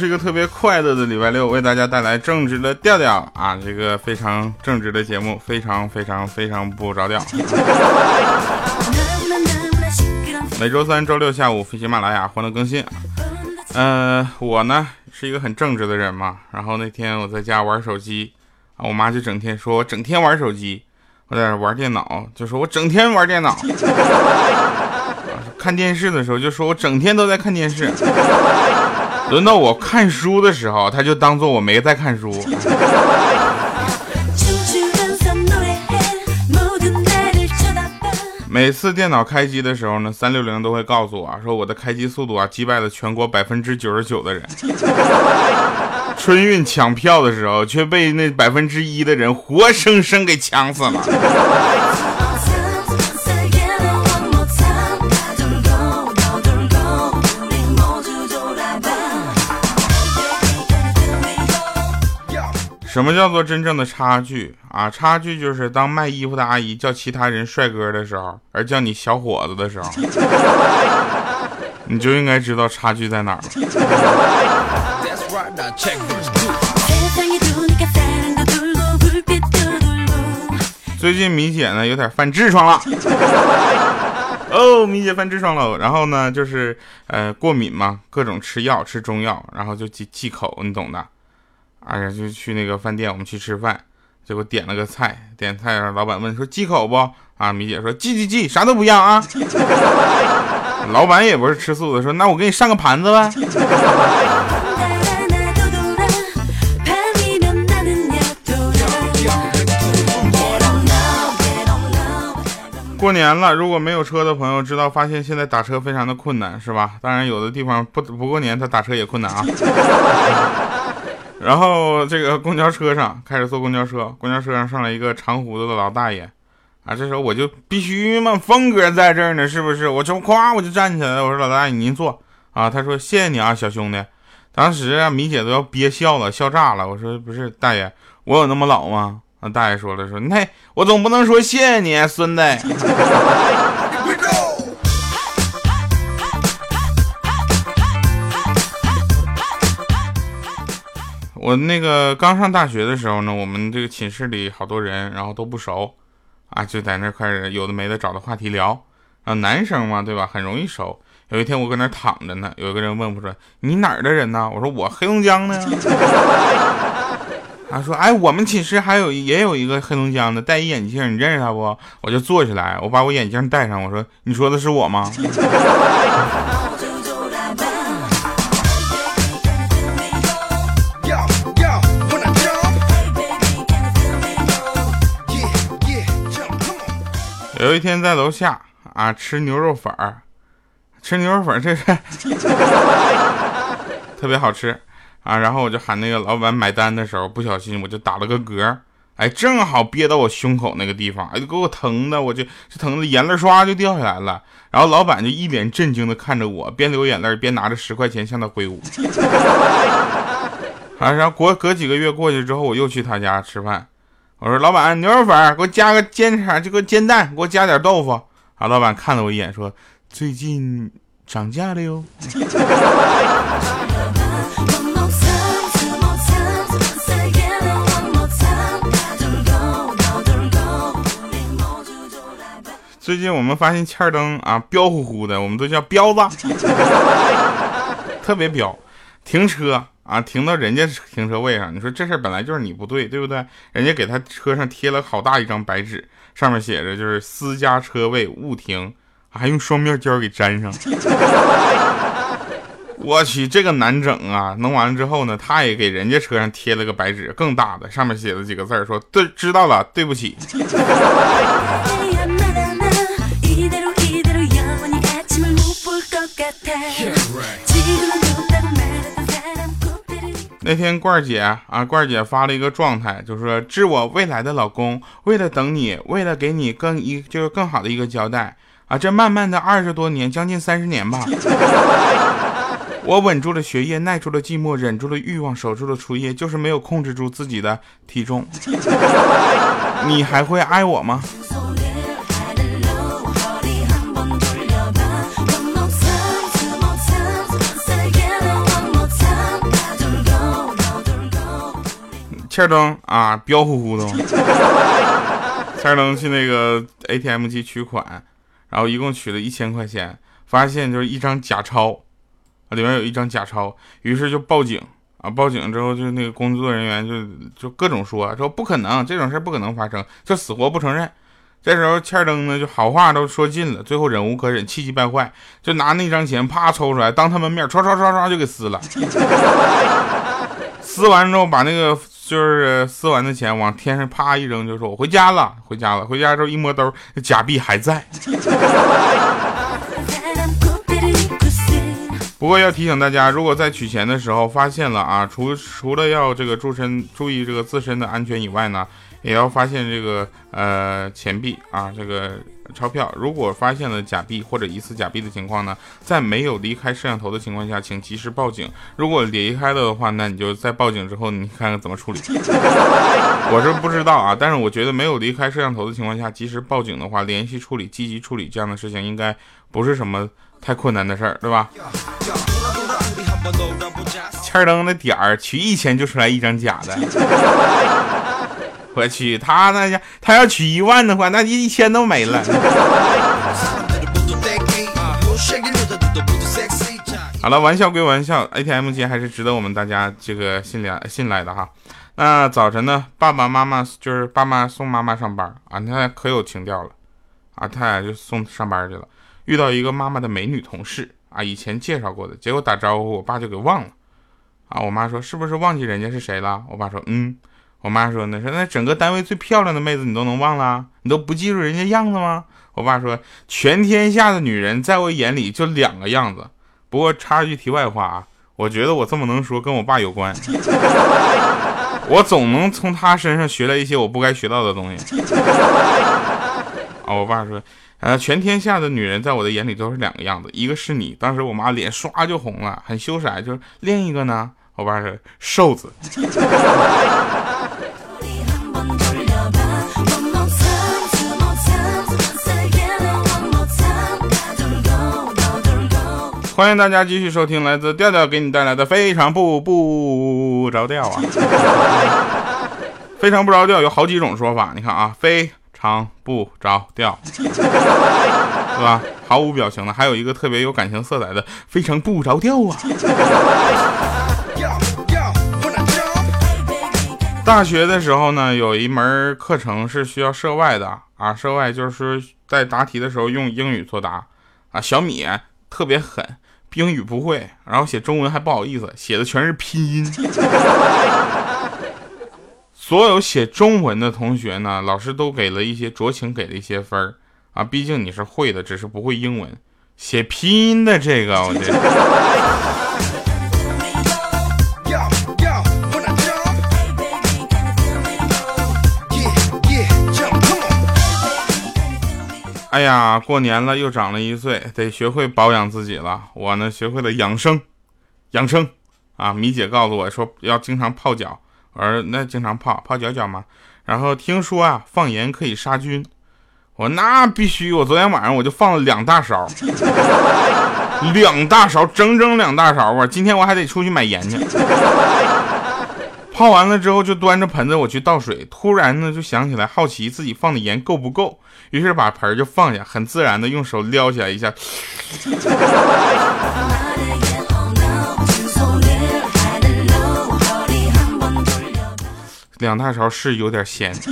是一个特别快乐的礼拜六，为大家带来正直的调调啊，这个非常正直的节目，非常非常非常不着调。每周三、周六下午，喜马拉雅欢乐更新。呃，我呢是一个很正直的人嘛，然后那天我在家玩手机啊，我妈就整天说我整天玩手机，我在玩电脑，就说我整天玩电脑。看电视的时候就说我整天都在看电视。轮到我看书的时候，他就当做我没在看书。每次电脑开机的时候呢，三六零都会告诉我说我的开机速度啊击败了全国百分之九十九的人。春运抢票的时候，却被那百分之一的人活生生给抢死了。什么叫做真正的差距啊？差距就是当卖衣服的阿姨叫其他人帅哥的时候，而叫你小伙子的时候，你就应该知道差距在哪儿了。最近米姐呢有点犯痔疮了，哦，米姐犯痔疮了。然后呢，就是呃过敏嘛，各种吃药吃中药，然后就忌忌口，你懂的。哎呀，就去那个饭店，我们去吃饭，结果点了个菜，点菜，老板问说忌口不？啊，米姐说忌忌忌，啥都不要啊。老板也不是吃素的，说那我给你上个盘子呗。过年了，如果没有车的朋友知道，发现现在打车非常的困难，是吧？当然有的地方不不过年，他打车也困难啊。然后这个公交车上开始坐公交车，公交车上上来一个长胡子的老大爷，啊，这时候我就必须嘛，峰哥在这儿呢，是不是？我就夸我就站起来了，我说老大爷您坐啊，他说谢谢你啊，小兄弟。当时啊，米姐都要憋笑了，笑炸了。我说不是大爷，我有那么老吗？啊，大爷说了说，那我总不能说谢谢你，孙子。我那个刚上大学的时候呢，我们这个寝室里好多人，然后都不熟，啊，就在那块有的没的找的话题聊，啊，男生嘛，对吧，很容易熟。有一天我搁那躺着呢，有一个人问我说：“你哪儿的人呢？”我说：“我黑龙江的。”他说：“哎，我们寝室还有也有一个黑龙江的，戴一眼镜，你认识他不？”我就坐起来，我把我眼镜戴上，我说：“你说的是我吗？” 有一天在楼下啊吃牛肉粉儿，吃牛肉粉儿这是 特别好吃啊！然后我就喊那个老板买单的时候，不小心我就打了个嗝，哎，正好憋到我胸口那个地方，哎，给我疼的，我就就疼的眼泪唰就掉下来了。然后老板就一脸震惊的看着我，边流眼泪边拿着十块钱向他挥舞。啊，然后过隔几个月过去之后，我又去他家吃饭。我说老板，牛肉粉给我加个煎肠，就个煎蛋，给我加点豆腐。啊，老板看了我一眼，说：“最近涨价了哟。”最近我们发现欠灯啊，彪呼呼的，我们都叫彪子，特别彪，停车。啊，停到人家停车位上，你说这事儿本来就是你不对，对不对？人家给他车上贴了好大一张白纸，上面写着就是私家车位勿停，还用双面胶给粘上。我去，这个难整啊！弄完了之后呢，他也给人家车上贴了个白纸，更大的，上面写了几个字说对，知道了，对不起。那天罐儿姐啊，罐儿姐发了一个状态，就是说致我未来的老公，为了等你，为了给你更一就是更好的一个交代啊，这慢慢的二十多年，将近三十年吧，我稳住了学业，耐住了寂寞，忍住了欲望，守住了初夜，就是没有控制住自己的体重。你还会爱我吗？欠灯啊，彪呼呼的。欠灯去那个 ATM 机取款，然后一共取了一千块钱，发现就是一张假钞，里面有一张假钞，于是就报警啊。报警之后，就那个工作人员就就各种说说不可能，这种事不可能发生，就死活不承认。这时候欠灯呢，就好话都说尽了，最后忍无可忍，气急败坏，就拿那张钱啪抽出来，当他们面唰唰唰唰就给撕了。撕完之后，把那个就是撕完的钱往天上啪一扔，就说：“我回家了，回家了。”回家之后一摸兜，假币还在。不过要提醒大家，如果在取钱的时候发现了啊，除除了要这个注身注意这个自身的安全以外呢。也要发现这个呃钱币啊，这个钞票。如果发现了假币或者疑似假币的情况呢，在没有离开摄像头的情况下，请及时报警。如果离开了的话，那你就在报警之后，你看看怎么处理。我是不知道啊，但是我觉得没有离开摄像头的情况下，及时报警的话，联系处理、积极处理这样的事情，应该不是什么太困难的事儿，对吧？欠灯的点儿取一千就出来一张假的。我去，他那家他要取一万的话，那一千都没了。好了，玩笑归玩笑，ATM 机还是值得我们大家这个信赖信赖的哈。那早晨呢，爸爸妈妈就是爸妈送妈妈上班啊，那可有情调了啊，他俩就送上班去了。遇到一个妈妈的美女同事啊，以前介绍过的，结果打招呼，我爸就给忘了啊。我妈说是不是忘记人家是谁了？我爸说嗯。我妈说：“那说那整个单位最漂亮的妹子你都能忘了？你都不记住人家样子吗？”我爸说：“全天下的女人在我眼里就两个样子。”不过插一句题外话啊，我觉得我这么能说跟我爸有关，我总能从他身上学来一些我不该学到的东西。啊，我爸说：“呃，全天下的女人在我的眼里都是两个样子，一个是你。”当时我妈脸唰就红了，很羞涩，就是另一个呢？我爸说：“瘦子。”欢迎大家继续收听来自调调给你带来的非常不不着调啊！非常不着调有好几种说法，你看啊，非常不着调，是吧？毫无表情的，还有一个特别有感情色彩的，非常不着调啊！大学的时候呢，有一门课程是需要涉外的啊，涉外就是在答题的时候用英语作答啊，小米特别狠。英语不会，然后写中文还不好意思，写的全是拼音。所有写中文的同学呢，老师都给了一些酌情给了一些分儿啊，毕竟你是会的，只是不会英文。写拼音的这个，我这。哎呀，过年了又长了一岁，得学会保养自己了。我呢，学会了养生，养生啊。米姐告诉我说要经常泡脚，我说那经常泡泡脚脚吗？然后听说啊，放盐可以杀菌，我那必须。我昨天晚上我就放了两大勺，两大勺，整整两大勺啊。今天我还得出去买盐去。泡完了之后，就端着盆子我去倒水，突然呢就想起来好奇自己放的盐够不够，于是把盆儿就放下，很自然的用手撩起来一下，两大勺是有点咸。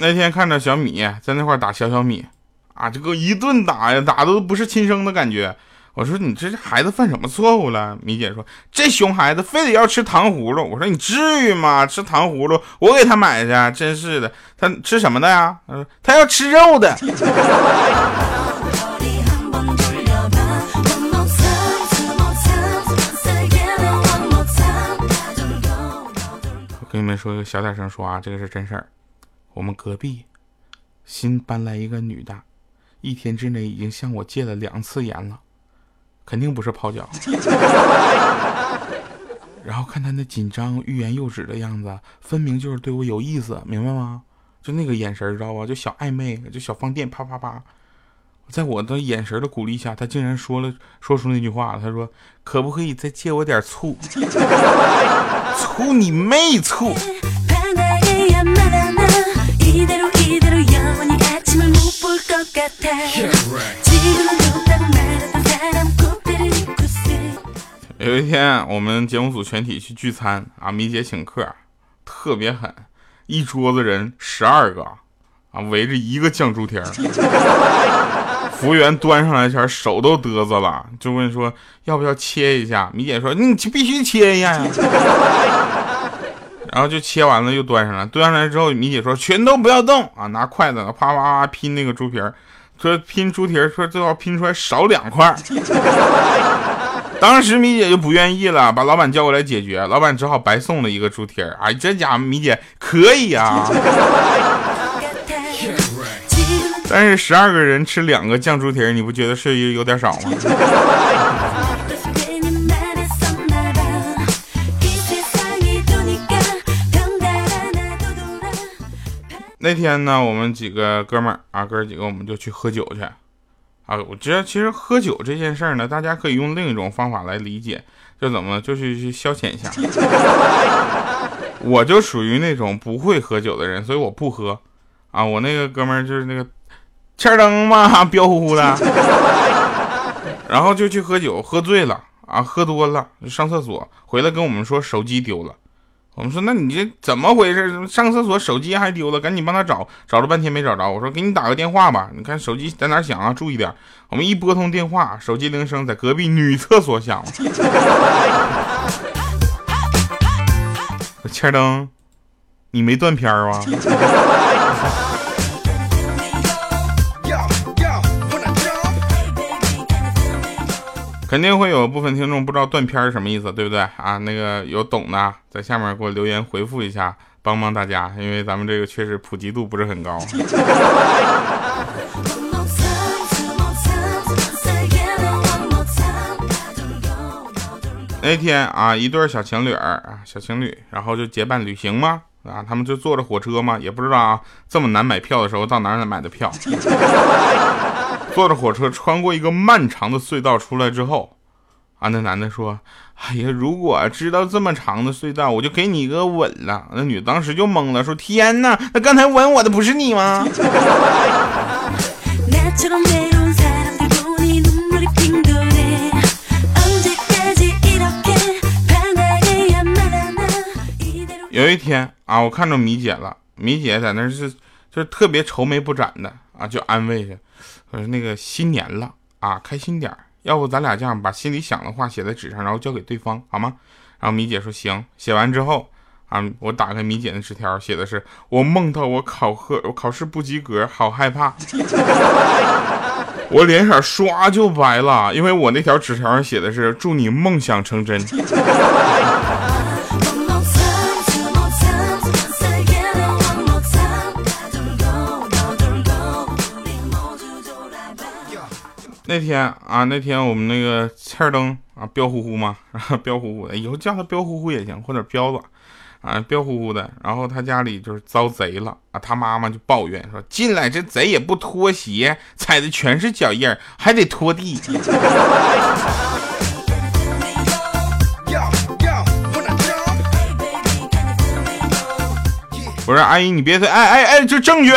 那天看着小米在那块打小小米，啊，这个一顿打呀，打的都不是亲生的感觉。我说你这孩子犯什么错误了？米姐说这熊孩子非得要吃糖葫芦。我说你至于吗？吃糖葫芦我给他买去，真是的。他吃什么的呀？他说他要吃肉的。我跟你们说，小点声说啊，这个是真事儿。我们隔壁新搬来一个女的，一天之内已经向我借了两次盐了。肯定不是泡脚，然后看他那紧张、欲言又止的样子，分明就是对我有意思，明白吗？就那个眼神，知道吧？就小暧昧，就小放电，啪啪啪。在我的眼神的鼓励下，他竟然说了说出那句话，他说：“可不可以再借我点醋？醋你妹醋！”有一天，我们节目组全体去聚餐啊，米姐请客，特别狠，一桌子人十二个啊，围着一个酱猪蹄儿。服务员端上来前，手都嘚瑟了，就问说要不要切一下。米姐说你必须切一下呀。然后就切完了，又端上来，端上来之后，米姐说全都不要动啊，拿筷子啪啪啪拼那个猪皮儿，说拼猪蹄儿，说最后拼出来少两块。当时米姐就不愿意了，把老板叫过来解决，老板只好白送了一个猪蹄儿。哎，这家伙米姐可以啊。但是十二个人吃两个酱猪蹄儿，你不觉得是有点少吗？那天呢，我们几个哥们儿啊，哥几个我们就去喝酒去。啊，我觉得其实喝酒这件事儿呢，大家可以用另一种方法来理解，就怎么就去去消遣一下。我就属于那种不会喝酒的人，所以我不喝。啊，我那个哥们儿就是那个欠灯嘛，彪呼呼的，然后就去喝酒，喝醉了啊，喝多了上厕所，回来跟我们说手机丢了。我们说，那你这怎么回事？上厕所手机还丢了，赶紧帮他找，找了半天没找着。我说，给你打个电话吧，你看手机在哪响啊？注意点。我们一拨通电话，手机铃声在隔壁女厕所响了。千灯，你没断片儿吗？肯定会有部分听众不知道断片是什么意思，对不对啊？那个有懂的，在下面给我留言回复一下，帮帮大家，因为咱们这个确实普及度不是很高。那天啊，一对小情侣儿啊，小情侣，然后就结伴旅行嘛，啊，他们就坐着火车嘛，也不知道啊，这么难买票的时候，到哪儿买的票？坐着火车穿过一个漫长的隧道出来之后，啊，那男的说：“哎呀，如果知道这么长的隧道，我就给你一个吻了。”那女的当时就懵了，说：“天哪，那刚才吻我的不是你吗？” 有一天啊，我看着米姐了，米姐在那是就特别愁眉不展的啊，就安慰着。我说那个新年了啊，开心点儿要不咱俩这样把心里想的话写在纸上，然后交给对方，好吗？然后米姐说行。写完之后啊，我打开米姐的纸条，写的是我梦到我考核，我考试不及格，好害怕。我脸色唰就白了，因为我那条纸条上写的是祝你梦想成真。那天啊，那天我们那个欠灯啊，彪呼呼嘛，然后彪呼呼的，以后叫他彪呼呼也行，或者彪子，啊，彪呼呼的。然后他家里就是遭贼了啊，他妈妈就抱怨说，进来这贼也不脱鞋，踩的全是脚印还得拖地。我说阿姨你别推，哎哎哎，这证据。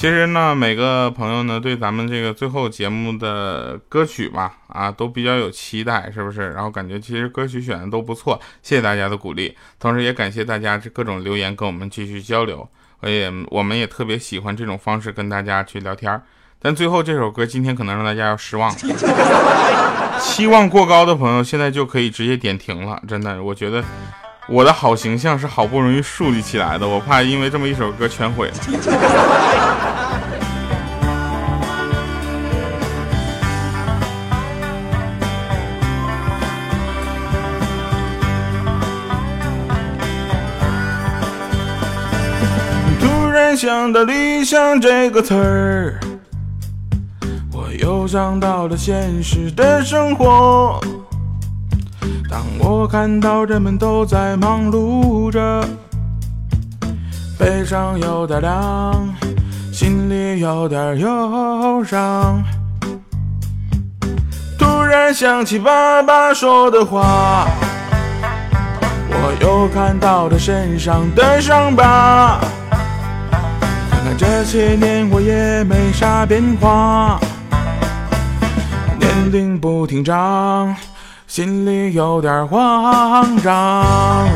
其实呢，每个朋友呢对咱们这个最后节目的歌曲吧，啊，都比较有期待，是不是？然后感觉其实歌曲选的都不错，谢谢大家的鼓励，同时也感谢大家这各种留言跟我们继续交流，我也我们也特别喜欢这种方式跟大家去聊天儿但最后这首歌今天可能让大家要失望，期望过高的朋友现在就可以直接点停了，真的，我觉得。我的好形象是好不容易树立起来的，我怕因为这么一首歌全毁了。突然想到理想这个词儿，我又想到了现实的生活。当我看到人们都在忙碌着，背上有点凉，心里有点忧伤。突然想起爸爸说的话，我又看到他身上的伤疤。看看这些年我也没啥变化，年龄不停长，心里有点慌张。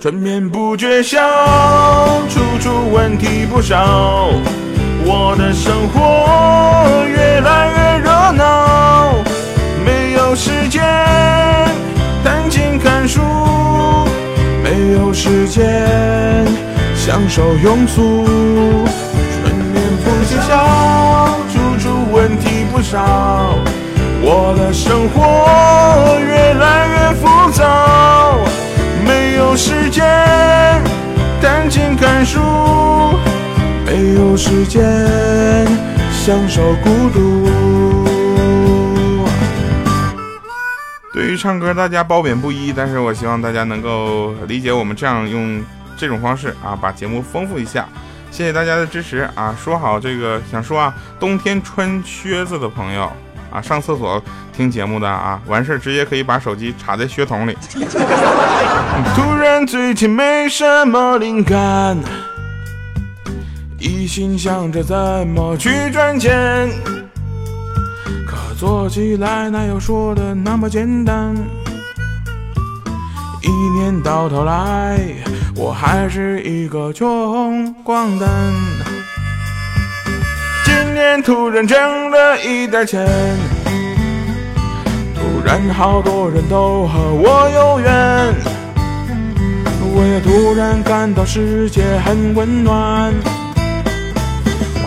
春眠不觉晓，处处问题不少。我的生活越来越热闹，没有时间弹琴看书，没有时间享受庸俗。春眠不觉晓，处处问题不少。我的生活越来越浮躁，没有时间弹琴看书。没有时间享受孤独。对于唱歌，大家褒贬不一，但是我希望大家能够理解我们这样用这种方式啊，把节目丰富一下。谢谢大家的支持啊！说好这个想说啊，冬天穿靴子的朋友啊，上厕所听节目的啊，完事直接可以把手机插在靴筒里。突然最近没什么灵感。一心想着怎么去赚钱，可做起来哪有说的那么简单？一年到头来，我还是一个穷光蛋。今年突然挣了一点钱，突然好多人都和我有缘，我也突然感到世界很温暖。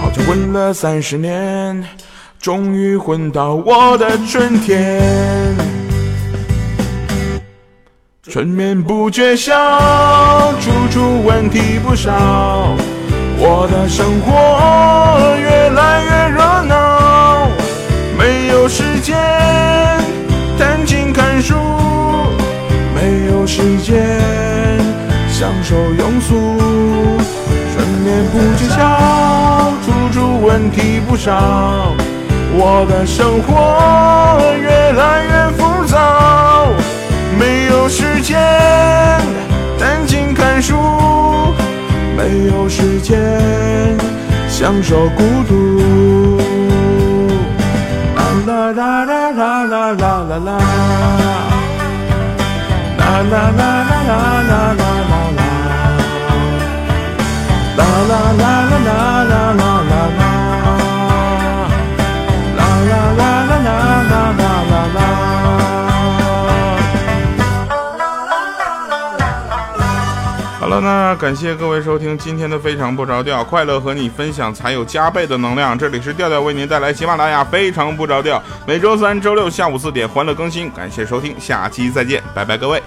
好久混了三十年，终于混到我的春天。春眠不觉晓，处处问题不少。我的生活越来越热闹，没有时间弹琴看书，没有时间享受庸俗。春眠不觉晓。问题不少，我的生活越来越浮躁，没有时间弹琴看书，没有时享受孤独。啦啦啦啦啦啦啦啦，啦啦啦啦啦那感谢各位收听今天的非常不着调，快乐和你分享才有加倍的能量。这里是调调为您带来喜马拉雅非常不着调，每周三、周六下午四点欢乐更新。感谢收听，下期再见，拜拜，各位。